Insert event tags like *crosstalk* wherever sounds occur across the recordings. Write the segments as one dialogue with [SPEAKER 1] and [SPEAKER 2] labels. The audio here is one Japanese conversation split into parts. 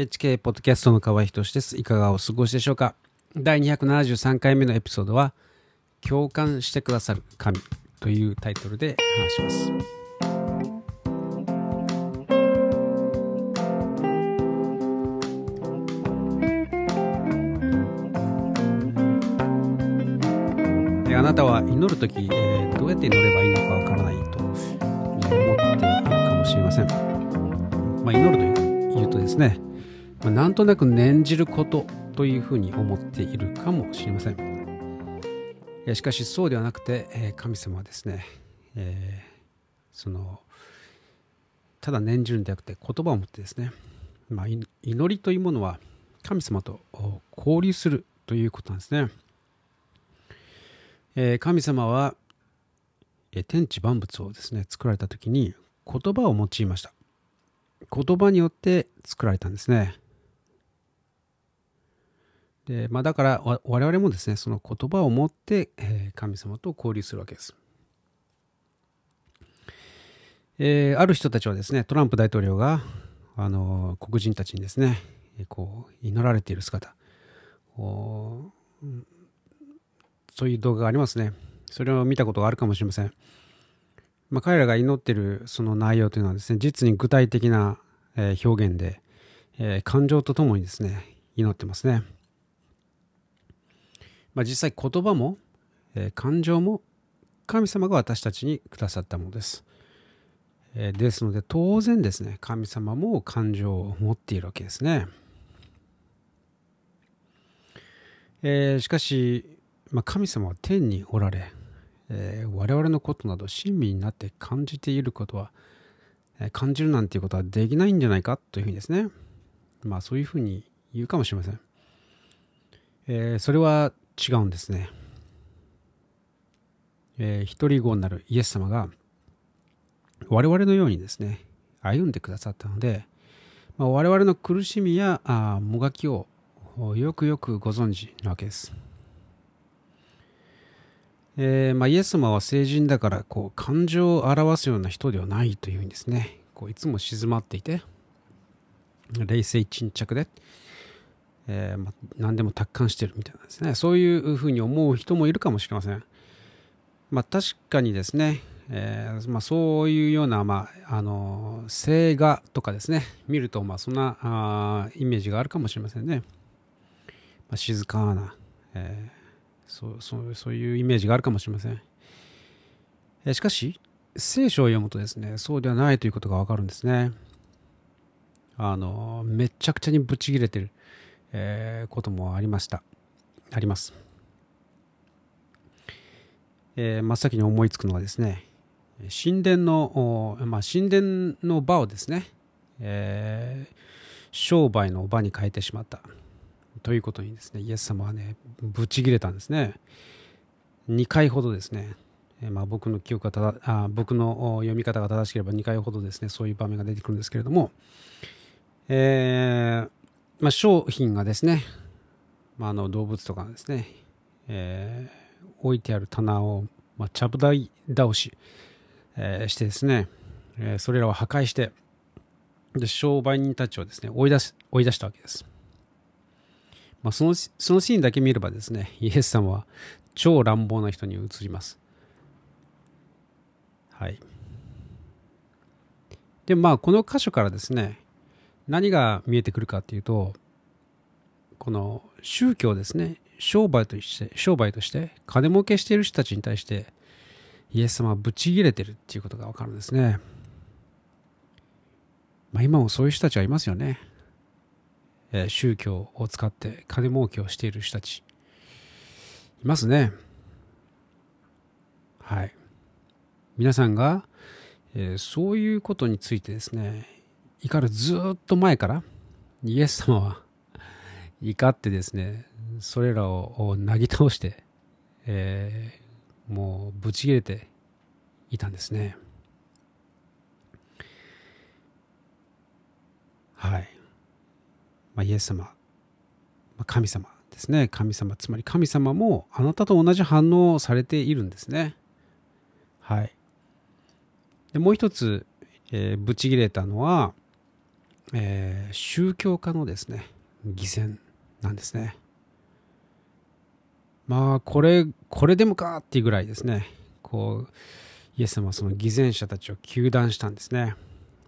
[SPEAKER 1] HK ポッドキャストの河合仁です。いかがお過ごしでしょうか？第273回目のエピソードは、共感してくださる神というタイトルで話します。であなたは祈るとき、えーどうやって祈ればいいのかわからないと、思っているかもしれません。まあ、祈るという言うとですね、まなんとなく念じることというふうに思っているかもしれません。しかしそうではなくて、神様はですね、えーそのただ念じるんではなくて言葉を持ってですね、まあ、祈りというものは神様と交流するということなんですね。えー神様は、天地万物をですね作られた時に言葉を用いました言葉によって作られたんですねで、まあ、だから我々もですねその言葉を持って、え神様と交流するわけです。えーある人たちはですねトランプ大統領があの黒人たちにですねこう祈られている姿そういう動画がありますね。それを見たことがあるかもしれません、まあ、彼らが祈っているその内容というのはですね実に具体的な、え表現で、えー感情とともにですね祈ってますね、まあ、実際言葉も、えー感情も神様が私たちにくださったものです。えーですので当然ですね神様も感情を持っているわけですね、えーしかし、まあ、神様は天におられ、えー我々のことなど親身になって感じていることは、え感じるなんていうことはできないんじゃないかというふうにですね。まあそういうふうに言うかもしれません、えーそれは違うんですね、えー一人子になるイエス様が我々のようにですね歩んでくださったので、まあ、我々の苦しみやあもがきをよくよくご存知なわけです、えーまあ、イエス様は聖人だからこう感情を表すような人ではないというふうにですねこういつも静まっていて冷静沈着で、えーま、何でも達観してるみたいなですね。そういうふうに思う人もいるかもしれません。まあ確かにですねえーまあ、そういうような、まあ、あの静画とかですね。見ると、まあ、そんなあイメージがあるかもしれませんね、まあ、静かな、えーそうそうそういうイメージがあるかもしれません、えーしかし聖書を読むとですねそうではないということがわかるんですね。あのめちゃくちゃにブチ切れてる、えーこともありました。あります。えー真っ先に思いつくのはですね神殿の、まあ、神殿の場をですね、えー商売の場に変えてしまった。ということにですねイエス様はねぶち切れたんですね。2回ほどですね、えまあ、僕の記憶がただあ僕の読み方が正しければ2回ほどですねそういう場面が出てくるんですけれども、えーまあ、商品がですね、まあ、あの動物とかですね、えー置いてある棚を、まあ、ちゃぶ台倒し、えーしてですね、えーそれらを破壊してで商売人たちをですね追い出す追い出したわけです、まあ、そのそのシーンだけ見ればですねイエス様は超乱暴な人に映ります。はい。でまあこの箇所からですね何が見えてくるかっていうとこの宗教ですね商売として商売として金儲けしている人たちに対してイエス様はブチ切れてるっていうことがわかるんですね。まあ、今もそういう人たちはいますよね。えー宗教を使って金儲けをしている人たち。いますね。はい。皆さんが、えーそういうことについてですね、怒るずっと前から、イエス様は怒ってですね、それらをなぎ倒して、えーもうぶち切れていたんですね。はい。まあ、イエス様、まあ、神様ですね。神様、つまり神様もあなたと同じ反応をされているんですね。はい。でもう一つ、えーぶち切れたのは、えー、宗教家のですね偽善なんですね。まあこれこれでもかっていうぐらいですね。こうイエス様はその偽善者たちを糾弾したんですね。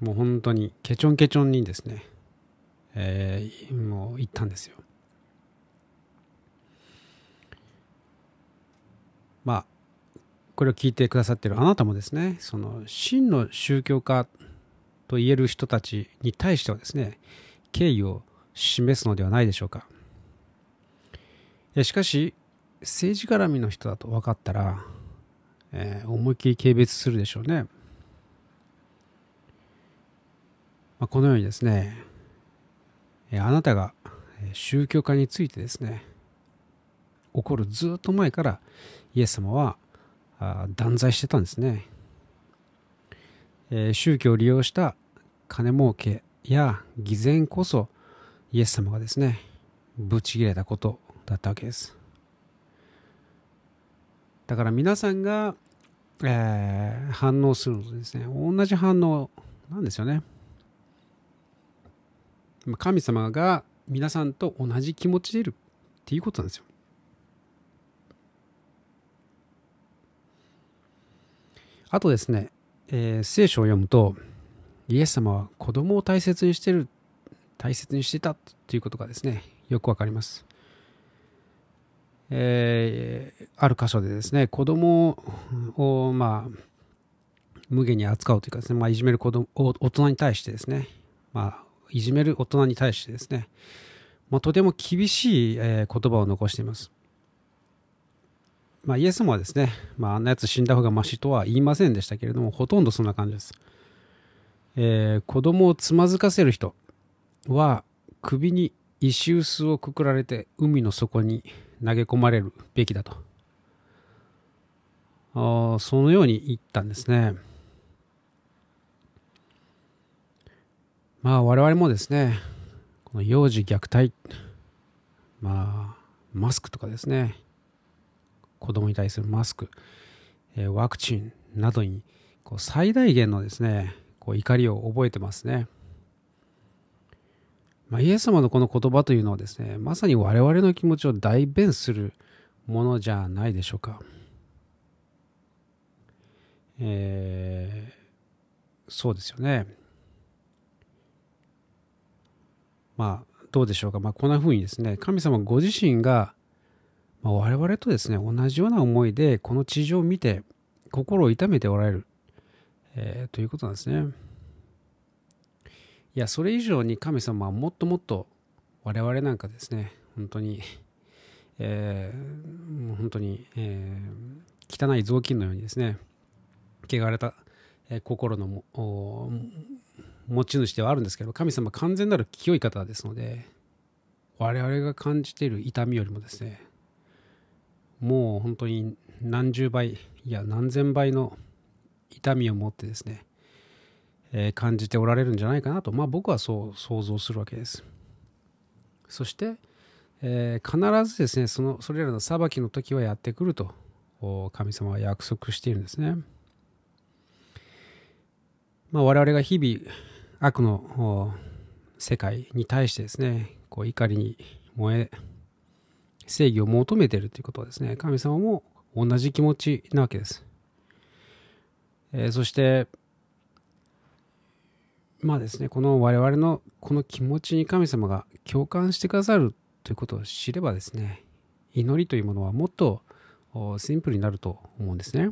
[SPEAKER 1] もう本当にケチョンケチョンにですね、えー、もう言ったんですよ。まあこれを聞いてくださってるあなたもですねその真の宗教家と言える人たちに対してはですね敬意を示すのではないでしょうか。しかし政治絡みの人だと分かったら、えー、思いっきり軽蔑するでしょうね、まあ、このようにですねえあなたが宗教家についてですね起こるずっと前からイエス様はあ断罪してたんですね、えー、宗教を利用した金儲けや偽善こそイエス様がですねぶち切れたことだったわけです。だから皆さんが、えー、反応するのとですね同じ反応なんですよね。神様が皆さんと同じ気持ちでいるっていうことなんですよ。あとですね、えー、聖書を読むと、イエス様は子供を大切にしてる、大切にしてたということがですね、よくわかります。えー、ある箇所でですね、子供を、まあ、無限に扱うというかですね、まあ、いじめる子供大人に対してですね、まあ、いじめる大人に対してですね、まあ、とても厳しい、え、言葉を残しています。まあ、イエスもはですね、まあ、あんなやつ死んだ方がましとは言いませんでしたけれども、ほとんどそんな感じです。えー、子供をつまずかせる人は、首に石臼をくくられて海の底に投げ込まれるべきだと。あそのように言ったんですね。まあ我々もですね、この幼児虐待、まあマスクとかですね、子供に対するマスク、えワクチンなどにこう最大限のですねこう怒りを覚えてますね。まあ、イエス様のこの言葉というのはですねまさに我々の気持ちを代弁するものじゃないでしょうか。えー、そうですよね。まあどうでしょうか、まあ、こんなふうにですね神様ご自身がまあ、我々とですね、同じような思いで、この地上を見て、心を痛めておられる、えー、ということなんですね。いや、それ以上に神様はもっともっと我々なんかですね、本当に、えー、もう本当に、えー、汚い雑巾のようにですね、汚れた、えー、心の持ち主ではあるんですけど、神様完全なる清い方ですので、我々が感じている痛みよりもですね、もう本当に何十倍いや何千倍の痛みを持ってですね、えー、感じておられるんじゃないかなと、まあ、僕はそう想像するわけです。そして、えー、必ずですねそのそれらの裁きの時はやってくると神様は約束しているんですね、まあ、我々が日々悪の世界に対してですねこう怒りに燃え正義を求めているということはですね、神様も同じ気持ちなわけです。えー、そして、まあですね、この我々のこの気持ちに神様が共感してくださるということを知ればですね、祈りというものはもっとシンプルになると思うんですね。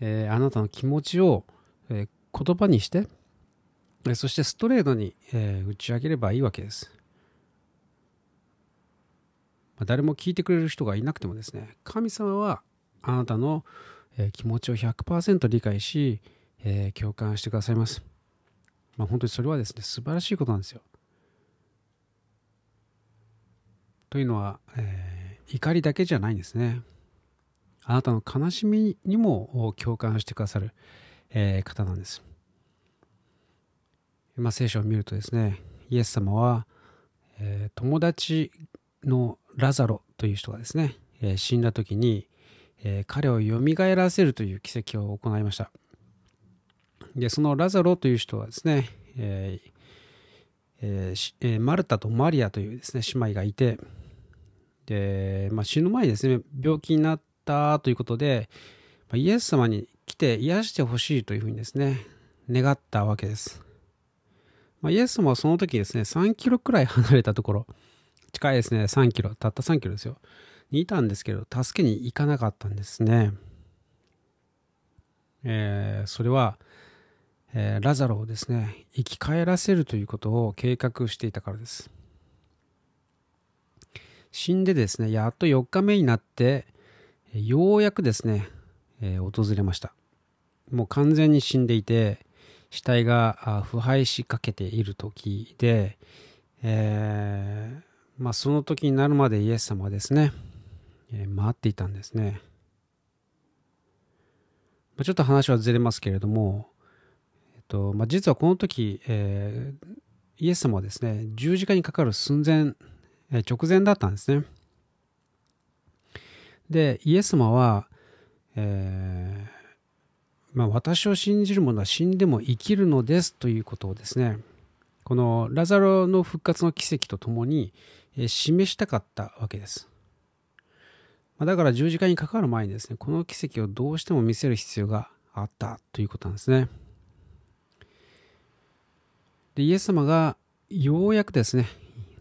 [SPEAKER 1] えー、あなたの気持ちを、えー、言葉にして、そしてストレートに、えー、打ち上げればいいわけです。ま、誰も聞いてくれる人がいなくてもですね、神様はあなたのえ気持ちを100%理解し、え、共感してくださいます。まあ、本当にそれはですね、素晴らしいことなんですよ。というのは、えー、怒りだけじゃないんですね。あなたの悲しみにも共感してくださる、えー、方なんです。まあ、聖書を見るとですね、イエス様は、えー、友達のラザロという人がですね、え、死んだ時に、えー、彼を蘇らせるという奇跡を行いました。で、そのラザロという人はですね、えーえー、マルタとマリアというですね姉妹がいてで、まあ、死ぬ前にですね病気になったということで、まあ、イエス様に来て癒してほしいというふうにですね願ったわけです、まあ、イエス様はその時ですね3キロくらい離れたところ近いですね3キロたった3キロですよにいたんですけど助けに行かなかったんですね。えー、それは、えー、ラザロをですね。生き返らせるということを計画していたからです。死んでですねやっと4日目になってようやくですね、えー、訪れました。もう完全に死んでいて死体が腐敗しかけている時で、えー、まあ、その時になるまでイエス様はですね、えー、待っていたんですねちょっと話はずれますけれども、えっとまあ、実はこの時、えー、イエス様はですね、十字架にかかる寸前、えー、直前だったんですね。で、イエス様は、えーまあ、私を信じる者は死んでも生きるのですということをですね、このラザロの復活の奇跡とともに、示したかったわけです。まだから十字架にかかる前にですね、この奇跡をどうしても見せる必要があったということなんですね。で、イエス様がようやくですね、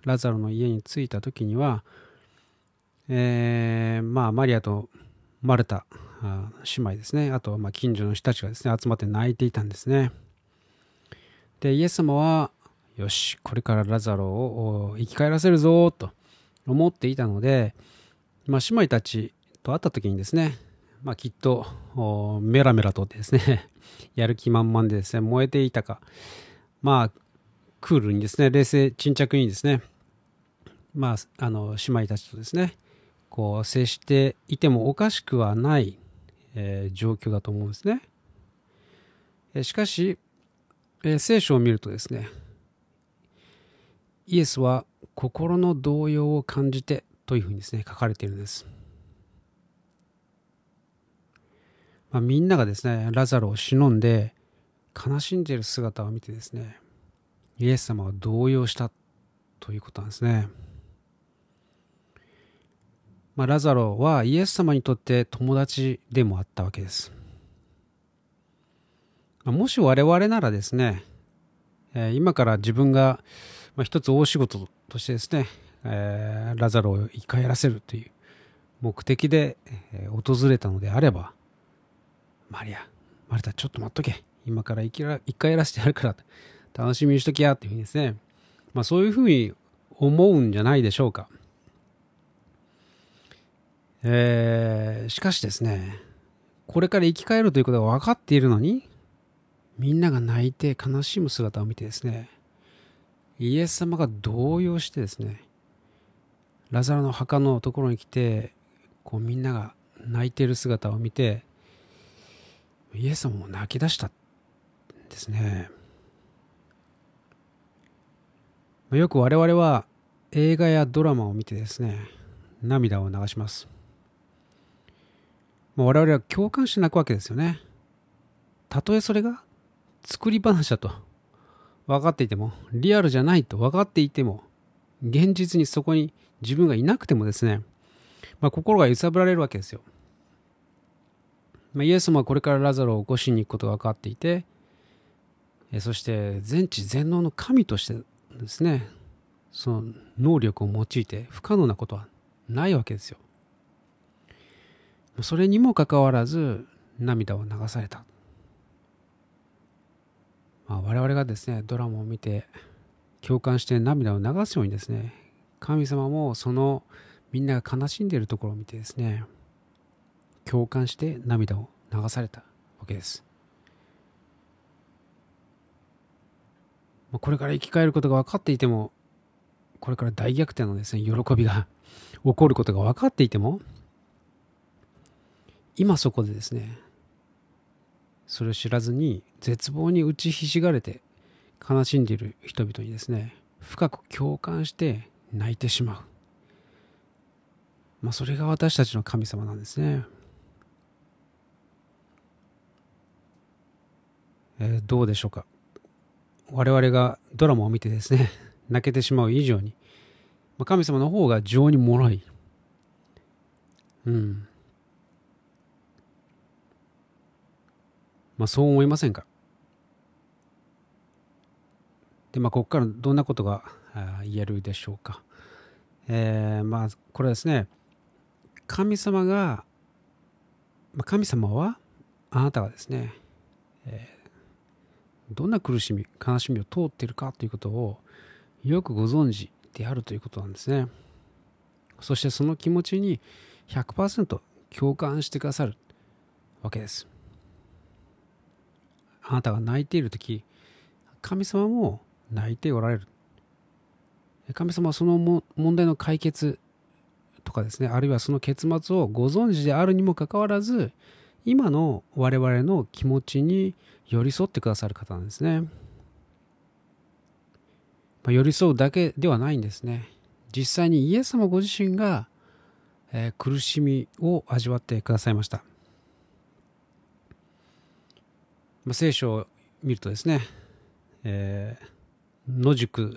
[SPEAKER 1] ラザロの家に着いた時には、えー、まあ、マリアとマルタ姉妹ですね、あと、ま、近所の人たちがですね、集まって泣いていたんですね。で、イエス様は、よし、これからラザロを生き返らせるぞと思っていたので、まあ、姉妹たちと会った時にですね、まあ、きっとメラメラとですね *laughs* やる気満々でですね燃えていたかまあクールにですね冷静沈着にですねまああの姉妹たちとですねこう接していてもおかしくはない、えー、状況だと思うんですね、えしかし、えー、聖書を見るとですねイエスは心の動揺を感じてというふうにですね、書かれているんです。まあ、みんながですね、ラザロを忍んで、悲しんでいる姿を見てですね、イエス様は動揺したということなんですね。まあ、ラザロはイエス様にとって友達でもあったわけです。まあ、もし我々ならですね、え、今から自分が、まあ、一つ大仕事としてですね、えー、ラザロを生き返らせるという目的で、えー、訪れたのであれば、マリア、マリタ、ちょっと待っとけ。今から生きら生き返らせてやるから、楽しみにしときや、っていうふうにですね。まあそういうふうに思うんじゃないでしょうか。えー、しかしですね、これから生き返るということが分かっているのに、みんなが泣いて悲しむ姿を見てですね、イエス様が動揺してですね、ラザロの墓のところに来てこうみんなが泣いている姿を見てイエス様も泣き出したんですね。よく我々は映画やドラマを見てですね涙を流します。我々は共感して泣くわけですよね。たとえそれが作り話だと分かっていてもリアルじゃないと分かっていても現実にそこに自分がいなくてもですね、まあ、心が揺さぶられるわけですよ。まあ、イエス様はこれからラザロを起こしに行くことが分かっていて、そして全知全能の神としてですね、その能力を用いて不可能なことはないわけですよ。それにもかかわらず涙を流された。まあ、我々がですね、ドラマを見て共感して涙を流すようにですね、神様もそのみんなが悲しんでいるところを見てですね、共感して涙を流されたわけです。これから生き返ることが分かっていても、これから大逆転のですね、喜びが *laughs* 起こることが分かっていても、今そこでですね、それを知らずに絶望に打ちひしがれて悲しんでいる人々にですね、深く共感して泣いてしまう。まあ、それが私たちの神様なんですね。えー、どうでしょうか。我々がドラマを見てですね、*laughs* 泣けてしまう以上に、まあ、神様の方が情にもろい。うん。まあそう思いませんかで、まあここからどんなことが言えるでしょうか。えー、まあこれですね、神様が、まあ、神様はあなたがですね、えー、どんな苦しみ、悲しみを通っているかということをよくご存知であるということなんですね。そしてその気持ちに100%共感してくださるわけです。あなたが泣いている時神様も泣いておられる神様はその問題の解決とかですねあるいはその結末をご存知であるにもかかわらず今の我々の気持ちに寄り添ってくださる方なんですね、まあ、寄り添うだけではないんですね。実際にイエス様ご自身が、えー、苦しみを味わってくださいました。まあ、聖書を見るとですね、えー、野宿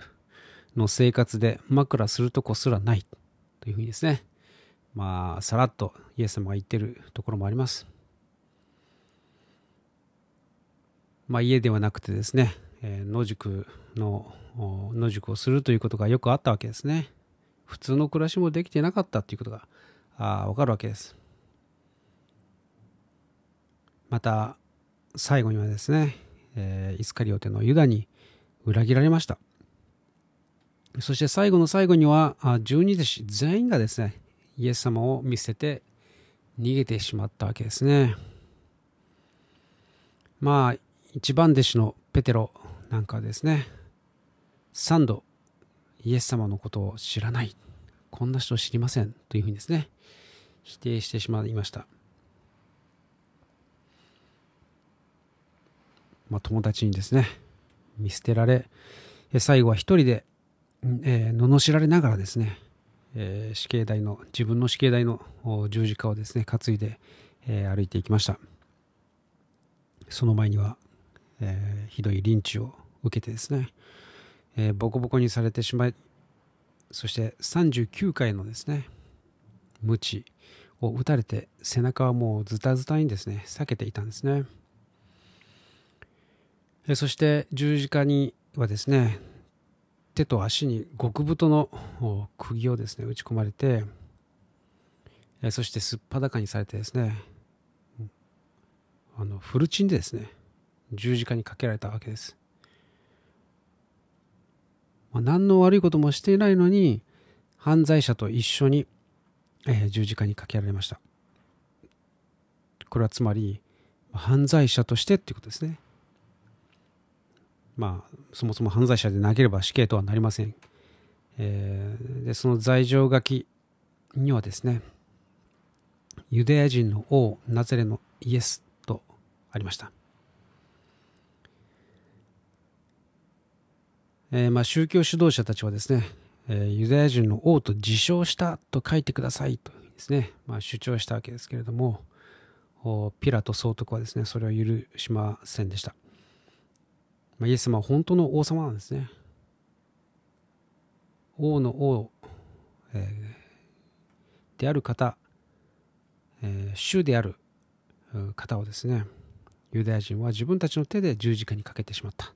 [SPEAKER 1] の生活で枕するとこすらないというふうにですね、まあ、さらっとイエス様が言ってるところもあります。まあ、家ではなくてですね、えー、野宿の野宿をするということがよくあったわけですね。普通の暮らしもできてなかったということがあ分かるわけです。また最後にはですね、えー、イスカリオテのユダに裏切られました。そして最後の最後には、十二弟子全員がですね、イエス様を見捨てて逃げてしまったわけですね。まあ、一番弟子のペテロなんかですね、三度イエス様のことを知らない、こんな人知りませんというふうにですね、否定してしまいました。まあ、友達にですね、見捨てられ、最後は一人で、えー、罵られながらですね、えー、死刑台の、自分の死刑台の十字架をですね、担いで、えー、歩いていきました。その前には、えー、ひどいリンチを受けてですね、えー、ボコボコにされてしまい、そして39回のですね、鞭を打たれて背中はもうズタズタにですね、避けていたんですね。そして十字架にはですね手と足に極太の釘をですね打ち込まれてそしてすっぱだかにされてですねあのフルチンでですね十字架にかけられたわけです、まあ、何の悪いこともしていないのに犯罪者と一緒に、え、十字架にかけられました。これはつまり犯罪者としてっていうことですね。まあ、そもそも犯罪者でなければ死刑とはなりません。えー、でその罪状書きにはですね、ユダヤ人の王ナゼレのイエスとありました。えー、まあ宗教指導者たちはですね、えー、ユダヤ人の王と自称したと書いてくださいとですね、まあ、主張したわけですけれども、ピラト総督はですね、それを許しませんでした。まあ、イエス様は本当の王様なんですね。王の王、えー、である方、えー、主である方をですね、ユダヤ人は自分たちの手で十字架にかけてしまった。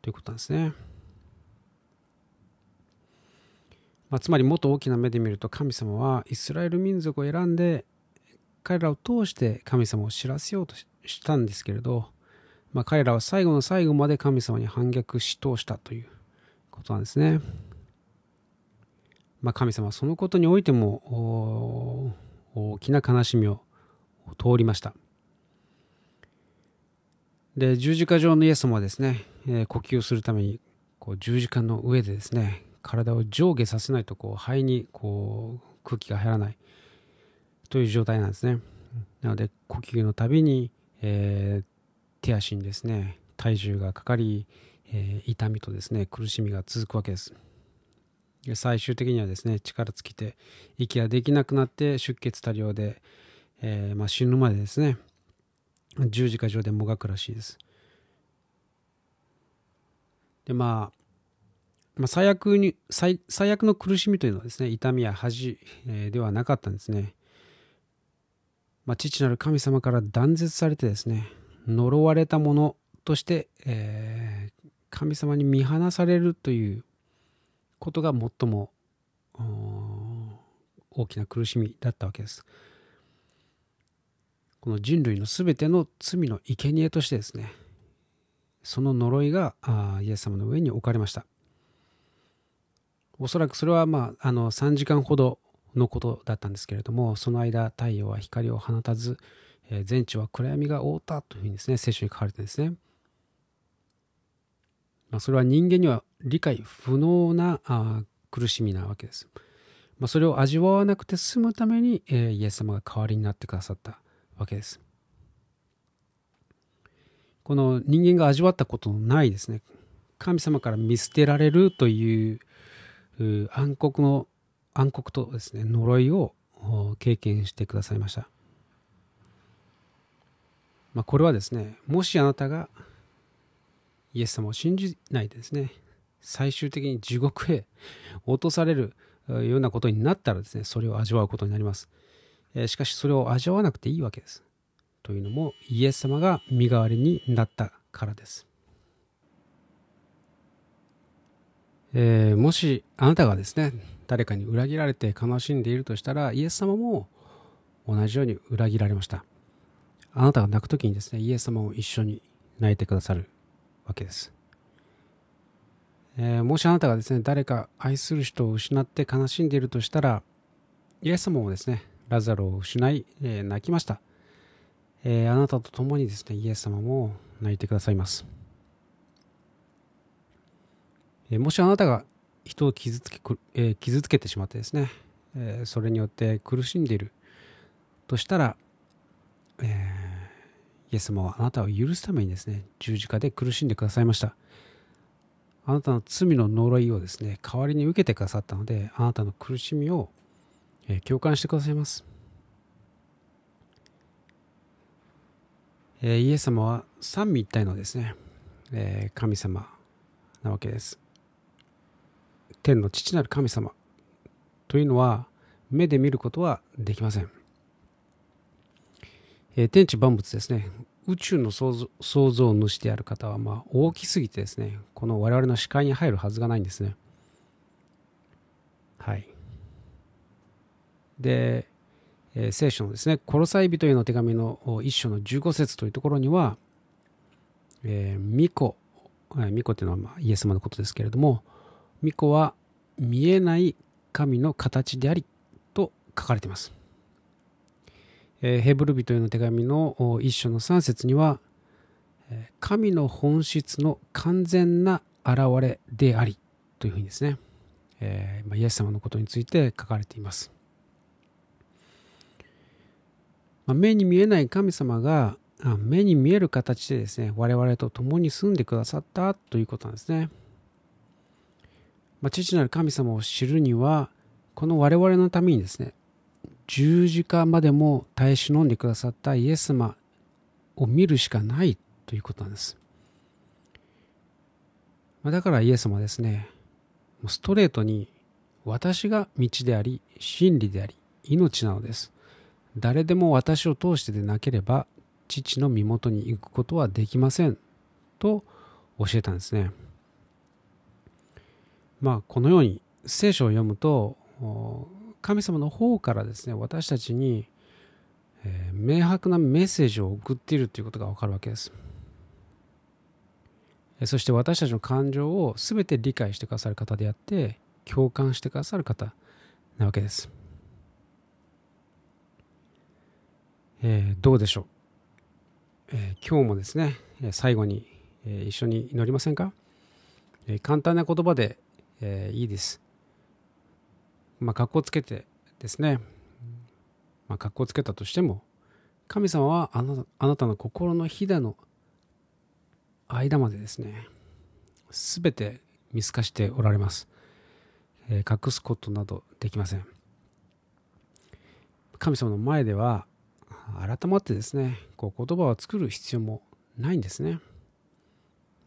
[SPEAKER 1] ということなんですね。まあ、つまりもっと大きな目で見ると神様はイスラエル民族を選んで彼らを通して神様を知らせようとしたんですけれどまあ、彼らは最後の最後まで神様に反逆し通したということなんですね。まあ、神様はそのことにおいても大きな悲しみを通りました。で十字架上のイエス様はですね、えー、呼吸をするためにこう十字架の上でですね体を上下させないとこう肺にこう空気が入らないという状態なんですね。なので呼吸のたびに、えー、手足にですね体重がかかり、えー、痛みとですね苦しみが続くわけです最終的にはですね力尽きて息ができなくなって出血多量で、えー、まあ、死ぬまでですね十字架上でもがくらしいですで、まあ、まあ、最悪に最、悪の苦しみというのはですね、痛みや恥、えー、ではなかったんですね。まあ、父なる神様から断絶されてですね、呪われたものとして、えー、神様に見放されるということが最も大きな苦しみだったわけです。この人類の全ての罪の生贄としてですね、その呪いがイエス様の上に置かれました。おそらくそれはまああの3時間ほどのことだったんですけれども、その間太陽は光を放たず、えー、全地は暗闇が覆ったというふうにですね、聖書に書かれてですね、まあ、それは人間には理解不能なあ苦しみなわけです。まあ、それを味わわなくて済むために、えー、イエス様が代わりになってくださったわけです。この人間が味わったことのないですね、神様から見捨てられるという暗黒の暗黒とですね呪いを経験してくださいました、まあ、これはですねもしあなたがイエス様を信じないでですね最終的に地獄へ落とされるようなことになったらですねそれを味わうことになります。しかしそれを味わわなくていいわけです。というのもイエス様が身代わりになったからです。えー、もしあなたがですね誰かに裏切られて悲しんでいるとしたらイエス様も同じように裏切られました。あなたが泣く時にですねイエス様も一緒に泣いてくださるわけです、えー、もしあなたがですね誰か愛する人を失って悲しんでいるとしたらイエス様もですねラザロを失い、えー、泣きました、えー、あなたと共にですねイエス様も泣いてくださいます。えもしあなたが人を傷つけ,、え傷つけてしまってですね、えそれによって苦しんでいるとしたら、え、イエス様はあなたを許すためにですね十字架で苦しんでくださいましたあなたの罪の呪いをですね代わりに受けてくださったのであなたの苦しみを、共感してくださいますえイエス様は三位一体のですね、え神様なわけです。天の父なる神様というのは目で見ることはできません。え、天地万物ですね、宇宙の創造創造主である方はま大きすぎてですね、この我々の視界に入るはずがないんですね。はい。で、えー、聖書のですね、コロサイ人への手紙の一章の15節というところには、えー、巫女、巫女というのはまイエス様のことですけれども、巫女は見えない神の形でありと書かれています。え、ヘブル人への手紙の一章の3節には神の本質の完全な現れでありというふうにですね、えー、イエス様のことについて書かれています。まあ、目に見えない神様が目に見える形でですね我々と共に住んでくださったということなんですね。まあ、父なる神様を知るには、この我々のためにですね、十字架までも耐え忍んでくださったイエス様を見るしかないということなんです。だからイエス様はですね、ストレートに私が道であり、真理であり、命なのです。誰でも私を通してでなければ、父の身元に行くことはできません。と教えたんですね。まあ、このように聖書を読むと神様の方からですね私たちに、え、明白なメッセージを送っているということが分かるわけです。そして私たちの感情を全て理解してくださる方であって共感してくださる方なわけです、えー、どうでしょう、えー、今日もですね最後に、え一緒に祈りませんか、え簡単な言葉でえ、いいです。まあ、格好つけてですね、まあ、格好つけたとしても、神様はあなあなたの心のひだの間までですね、すべて見透かしておられます、えー、隠すことなどできません。神様の前では、改まってですね、こう言葉を作る必要もないんですね。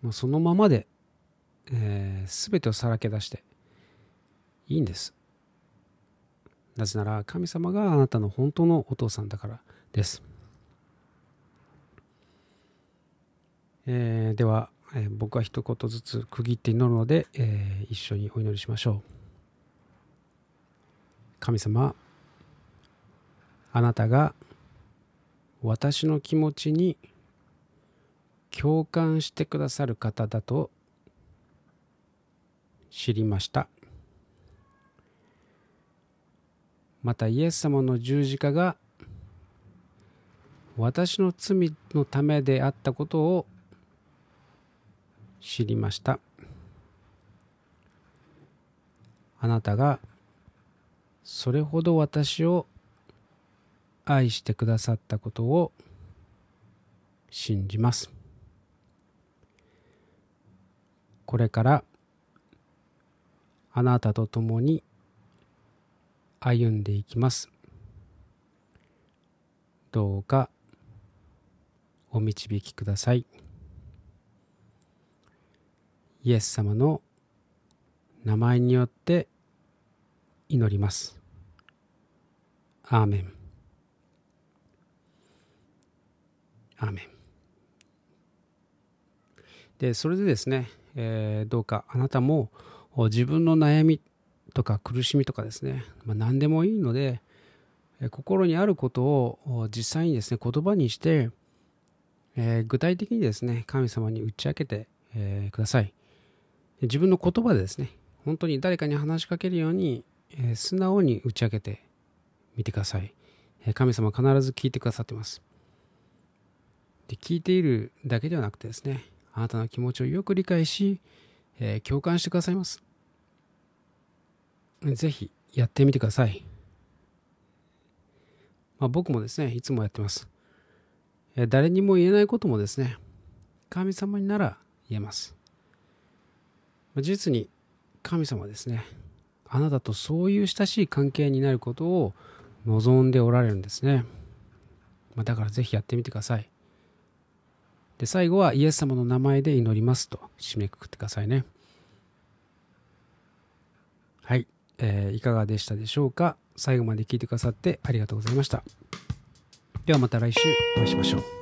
[SPEAKER 1] もうそのままでえー、全てをさらけ出していいんですなぜなら神様があなたの本当のお父さんだからです、えー、では、えー、僕は一言ずつ区切って祈るので、えー、一緒にお祈りしましょう。神様あなたが私の気持ちに共感してくださる方だと知りました。またイエス様の十字架が私の罪のためであったことを知りました。あなたがそれほど私を愛してくださったことを信じます。これからあなたと共に歩んでいきます。どうかお導きください。イエス様の名前によって祈ります。アーメン。アーメン。で、それでですね、えー、どうかあなたも自分の悩みとか苦しみとかですね、まあ、何でもいいので心にあることを実際にですね言葉にして、えー、具体的にですね神様に打ち明けて、えー、ください。自分の言葉でですね本当に誰かに話しかけるように、えー、素直に打ち明けてみてください、え神様必ず聞いてくださってます。で聞いているだけではなくてですねあなたの気持ちをよく理解し、え共感してくださいます。ぜひやってみてください。まあ、僕もですね、いつもやってます。誰にも言えないこともですね、神様になら言えます。実に神様ですね、あなたとそういう親しい関係になることを望んでおられるんですね。まだからぜひやってみてください。で、最後はイエス様の名前で祈りますと締めくくってくださいね。はい。えー、いかがでしたでしょうか？最後まで聞いてくださってありがとうございました。ではまた来週お会いしましょう。